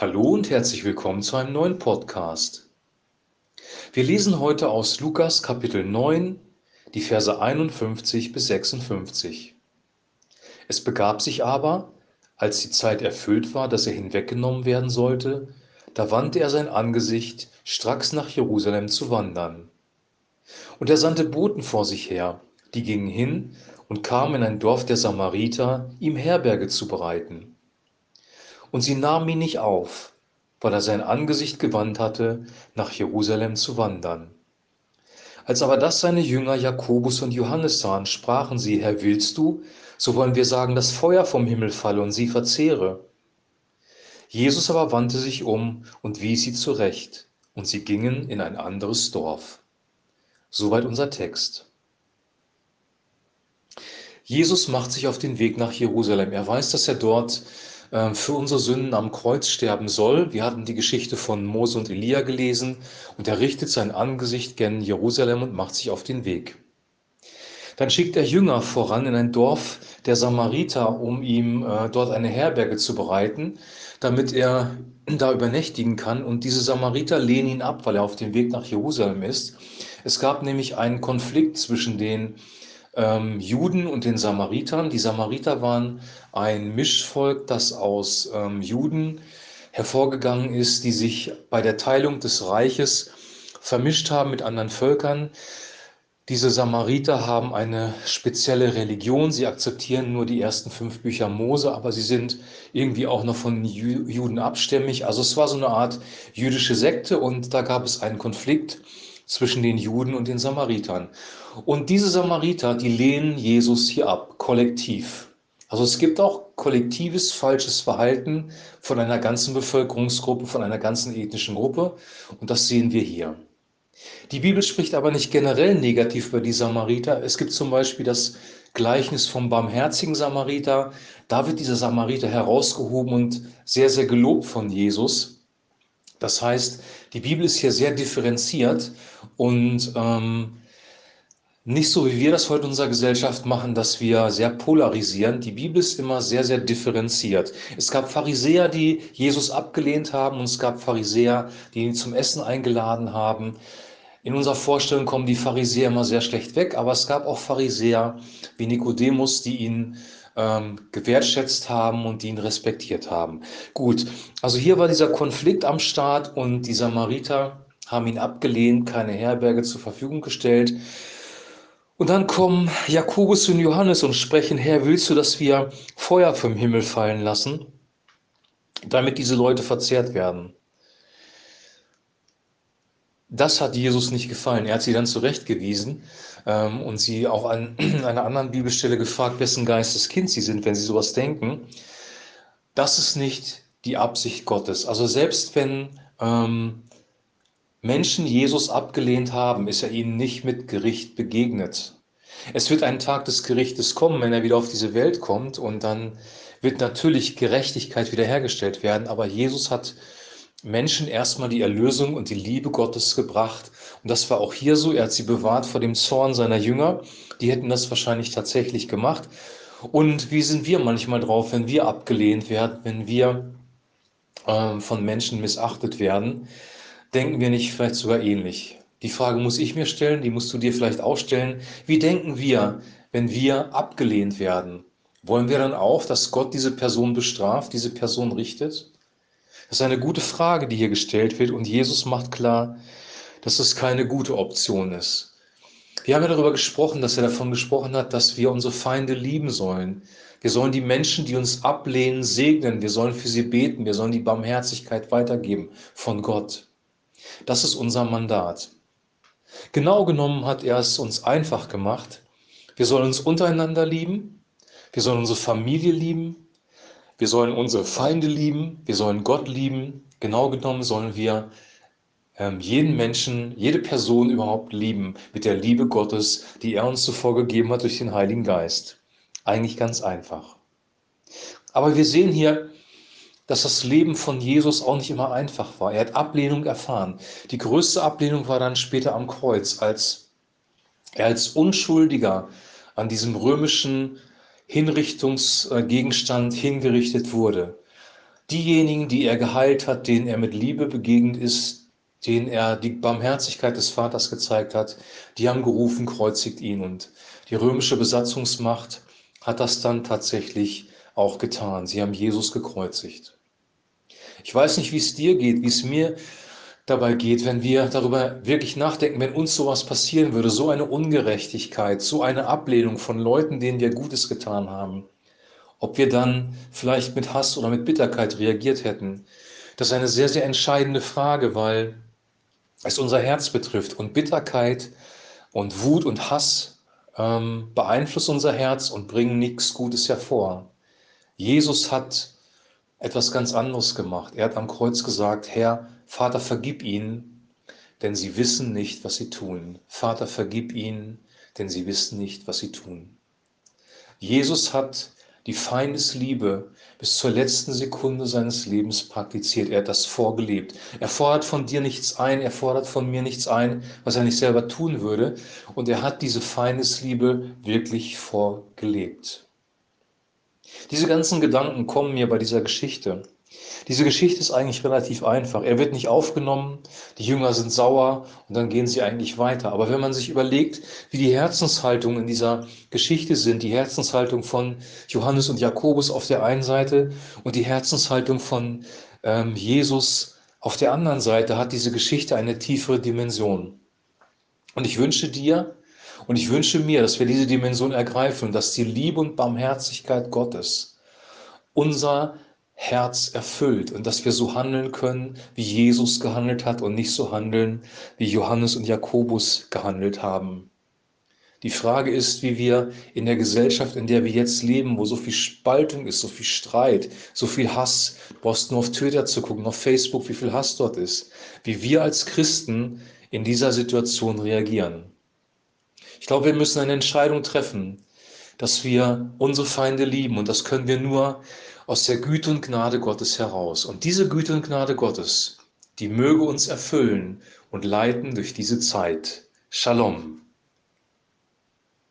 Hallo und herzlich willkommen zu einem neuen Podcast. Wir lesen heute aus Lukas Kapitel 9, die Verse 51 bis 56. Es begab sich aber, als die Zeit erfüllt war, dass er hinweggenommen werden sollte, da wandte er sein Angesicht, stracks nach Jerusalem zu wandern. Und er sandte Boten vor sich her, die gingen hin und kamen in ein Dorf der Samariter, ihm Herberge zu bereiten. Und sie nahmen ihn nicht auf, weil er sein Angesicht gewandt hatte, nach Jerusalem zu wandern. Als aber das seine Jünger Jakobus und Johannes sahen, sprachen sie, Herr, willst du, so wollen wir sagen, dass Feuer vom Himmel falle und sie verzehre. Jesus aber wandte sich um und wies sie zurecht, und sie gingen in ein anderes Dorf. Soweit unser Text. Jesus macht sich auf den Weg nach Jerusalem. Er weiß, dass er dort äh, für unsere Sünden am Kreuz sterben soll. Wir hatten die Geschichte von Mose und Elia gelesen und er richtet sein Angesicht gen Jerusalem und macht sich auf den Weg. Dann schickt er Jünger voran in ein Dorf der Samariter, um ihm äh, dort eine Herberge zu bereiten, damit er da übernächtigen kann. Und diese Samariter lehnen ihn ab, weil er auf dem Weg nach Jerusalem ist. Es gab nämlich einen Konflikt zwischen den ähm, Juden und den Samaritern. Die Samariter waren ein Mischvolk, das aus ähm, Juden hervorgegangen ist, die sich bei der Teilung des Reiches vermischt haben mit anderen Völkern. Diese Samariter haben eine spezielle Religion. Sie akzeptieren nur die ersten fünf Bücher Mose, aber sie sind irgendwie auch noch von Juden abstämmig. Also es war so eine Art jüdische Sekte und da gab es einen Konflikt zwischen den Juden und den Samaritern. Und diese Samariter, die lehnen Jesus hier ab, kollektiv. Also es gibt auch kollektives falsches Verhalten von einer ganzen Bevölkerungsgruppe, von einer ganzen ethnischen Gruppe. Und das sehen wir hier. Die Bibel spricht aber nicht generell negativ über die Samariter. Es gibt zum Beispiel das Gleichnis vom barmherzigen Samariter. Da wird dieser Samariter herausgehoben und sehr, sehr gelobt von Jesus. Das heißt, die Bibel ist hier sehr differenziert und ähm, nicht so, wie wir das heute in unserer Gesellschaft machen, dass wir sehr polarisieren. Die Bibel ist immer sehr, sehr differenziert. Es gab Pharisäer, die Jesus abgelehnt haben und es gab Pharisäer, die ihn zum Essen eingeladen haben. In unserer Vorstellung kommen die Pharisäer immer sehr schlecht weg, aber es gab auch Pharisäer wie Nikodemus, die ihn ähm, gewertschätzt haben und die ihn respektiert haben. Gut, also hier war dieser Konflikt am Start und die Samariter haben ihn abgelehnt, keine Herberge zur Verfügung gestellt. Und dann kommen Jakobus und Johannes und sprechen, Herr, willst du, dass wir Feuer vom Himmel fallen lassen, damit diese Leute verzehrt werden? Das hat Jesus nicht gefallen. Er hat sie dann zurechtgewiesen ähm, und sie auch an einer anderen Bibelstelle gefragt, wessen Geisteskind sie sind, wenn sie sowas denken. Das ist nicht die Absicht Gottes. Also selbst wenn ähm, Menschen Jesus abgelehnt haben, ist er ihnen nicht mit Gericht begegnet. Es wird ein Tag des Gerichtes kommen, wenn er wieder auf diese Welt kommt und dann wird natürlich Gerechtigkeit wiederhergestellt werden. Aber Jesus hat Menschen erstmal die Erlösung und die Liebe Gottes gebracht. Und das war auch hier so. Er hat sie bewahrt vor dem Zorn seiner Jünger. Die hätten das wahrscheinlich tatsächlich gemacht. Und wie sind wir manchmal drauf, wenn wir abgelehnt werden, wenn wir äh, von Menschen missachtet werden? Denken wir nicht vielleicht sogar ähnlich? Die Frage muss ich mir stellen, die musst du dir vielleicht auch stellen. Wie denken wir, wenn wir abgelehnt werden? Wollen wir dann auch, dass Gott diese Person bestraft, diese Person richtet? Das ist eine gute Frage, die hier gestellt wird und Jesus macht klar, dass es keine gute Option ist. Wir haben ja darüber gesprochen, dass er davon gesprochen hat, dass wir unsere Feinde lieben sollen. Wir sollen die Menschen, die uns ablehnen, segnen. Wir sollen für sie beten. Wir sollen die Barmherzigkeit weitergeben von Gott. Das ist unser Mandat. Genau genommen hat er es uns einfach gemacht. Wir sollen uns untereinander lieben. Wir sollen unsere Familie lieben. Wir sollen unsere Feinde lieben, wir sollen Gott lieben. Genau genommen sollen wir ähm, jeden Menschen, jede Person überhaupt lieben mit der Liebe Gottes, die er uns zuvor gegeben hat durch den Heiligen Geist. Eigentlich ganz einfach. Aber wir sehen hier, dass das Leben von Jesus auch nicht immer einfach war. Er hat Ablehnung erfahren. Die größte Ablehnung war dann später am Kreuz, als er als Unschuldiger an diesem römischen Hinrichtungsgegenstand hingerichtet wurde. Diejenigen, die er geheilt hat, denen er mit Liebe begegnet ist, denen er die Barmherzigkeit des Vaters gezeigt hat, die haben gerufen, kreuzigt ihn. Und die römische Besatzungsmacht hat das dann tatsächlich auch getan. Sie haben Jesus gekreuzigt. Ich weiß nicht, wie es dir geht, wie es mir dabei geht, wenn wir darüber wirklich nachdenken, wenn uns sowas passieren würde, so eine Ungerechtigkeit, so eine Ablehnung von Leuten, denen wir Gutes getan haben, ob wir dann vielleicht mit Hass oder mit Bitterkeit reagiert hätten. Das ist eine sehr, sehr entscheidende Frage, weil es unser Herz betrifft. Und Bitterkeit und Wut und Hass ähm, beeinflussen unser Herz und bringen nichts Gutes hervor. Jesus hat etwas ganz anderes gemacht. Er hat am Kreuz gesagt, Herr, Vater, vergib ihnen, denn sie wissen nicht, was sie tun. Vater, vergib ihnen, denn sie wissen nicht, was sie tun. Jesus hat die Feindesliebe bis zur letzten Sekunde seines Lebens praktiziert. Er hat das vorgelebt. Er fordert von dir nichts ein, er fordert von mir nichts ein, was er nicht selber tun würde. Und er hat diese Feindesliebe wirklich vorgelebt. Diese ganzen Gedanken kommen mir bei dieser Geschichte. Diese Geschichte ist eigentlich relativ einfach. Er wird nicht aufgenommen, die Jünger sind sauer und dann gehen sie eigentlich weiter. Aber wenn man sich überlegt, wie die Herzenshaltung in dieser Geschichte sind, die Herzenshaltung von Johannes und Jakobus auf der einen Seite und die Herzenshaltung von ähm, Jesus auf der anderen Seite, hat diese Geschichte eine tiefere Dimension. Und ich wünsche dir, und ich wünsche mir, dass wir diese Dimension ergreifen, dass die Liebe und Barmherzigkeit Gottes unser Herz erfüllt und dass wir so handeln können, wie Jesus gehandelt hat und nicht so handeln, wie Johannes und Jakobus gehandelt haben. Die Frage ist, wie wir in der Gesellschaft, in der wir jetzt leben, wo so viel Spaltung ist, so viel Streit, so viel Hass, du brauchst nur auf Twitter zu gucken, auf Facebook, wie viel Hass dort ist, wie wir als Christen in dieser Situation reagieren. Ich glaube, wir müssen eine Entscheidung treffen, dass wir unsere Feinde lieben. Und das können wir nur aus der Güte und Gnade Gottes heraus. Und diese Güte und Gnade Gottes, die möge uns erfüllen und leiten durch diese Zeit. Shalom.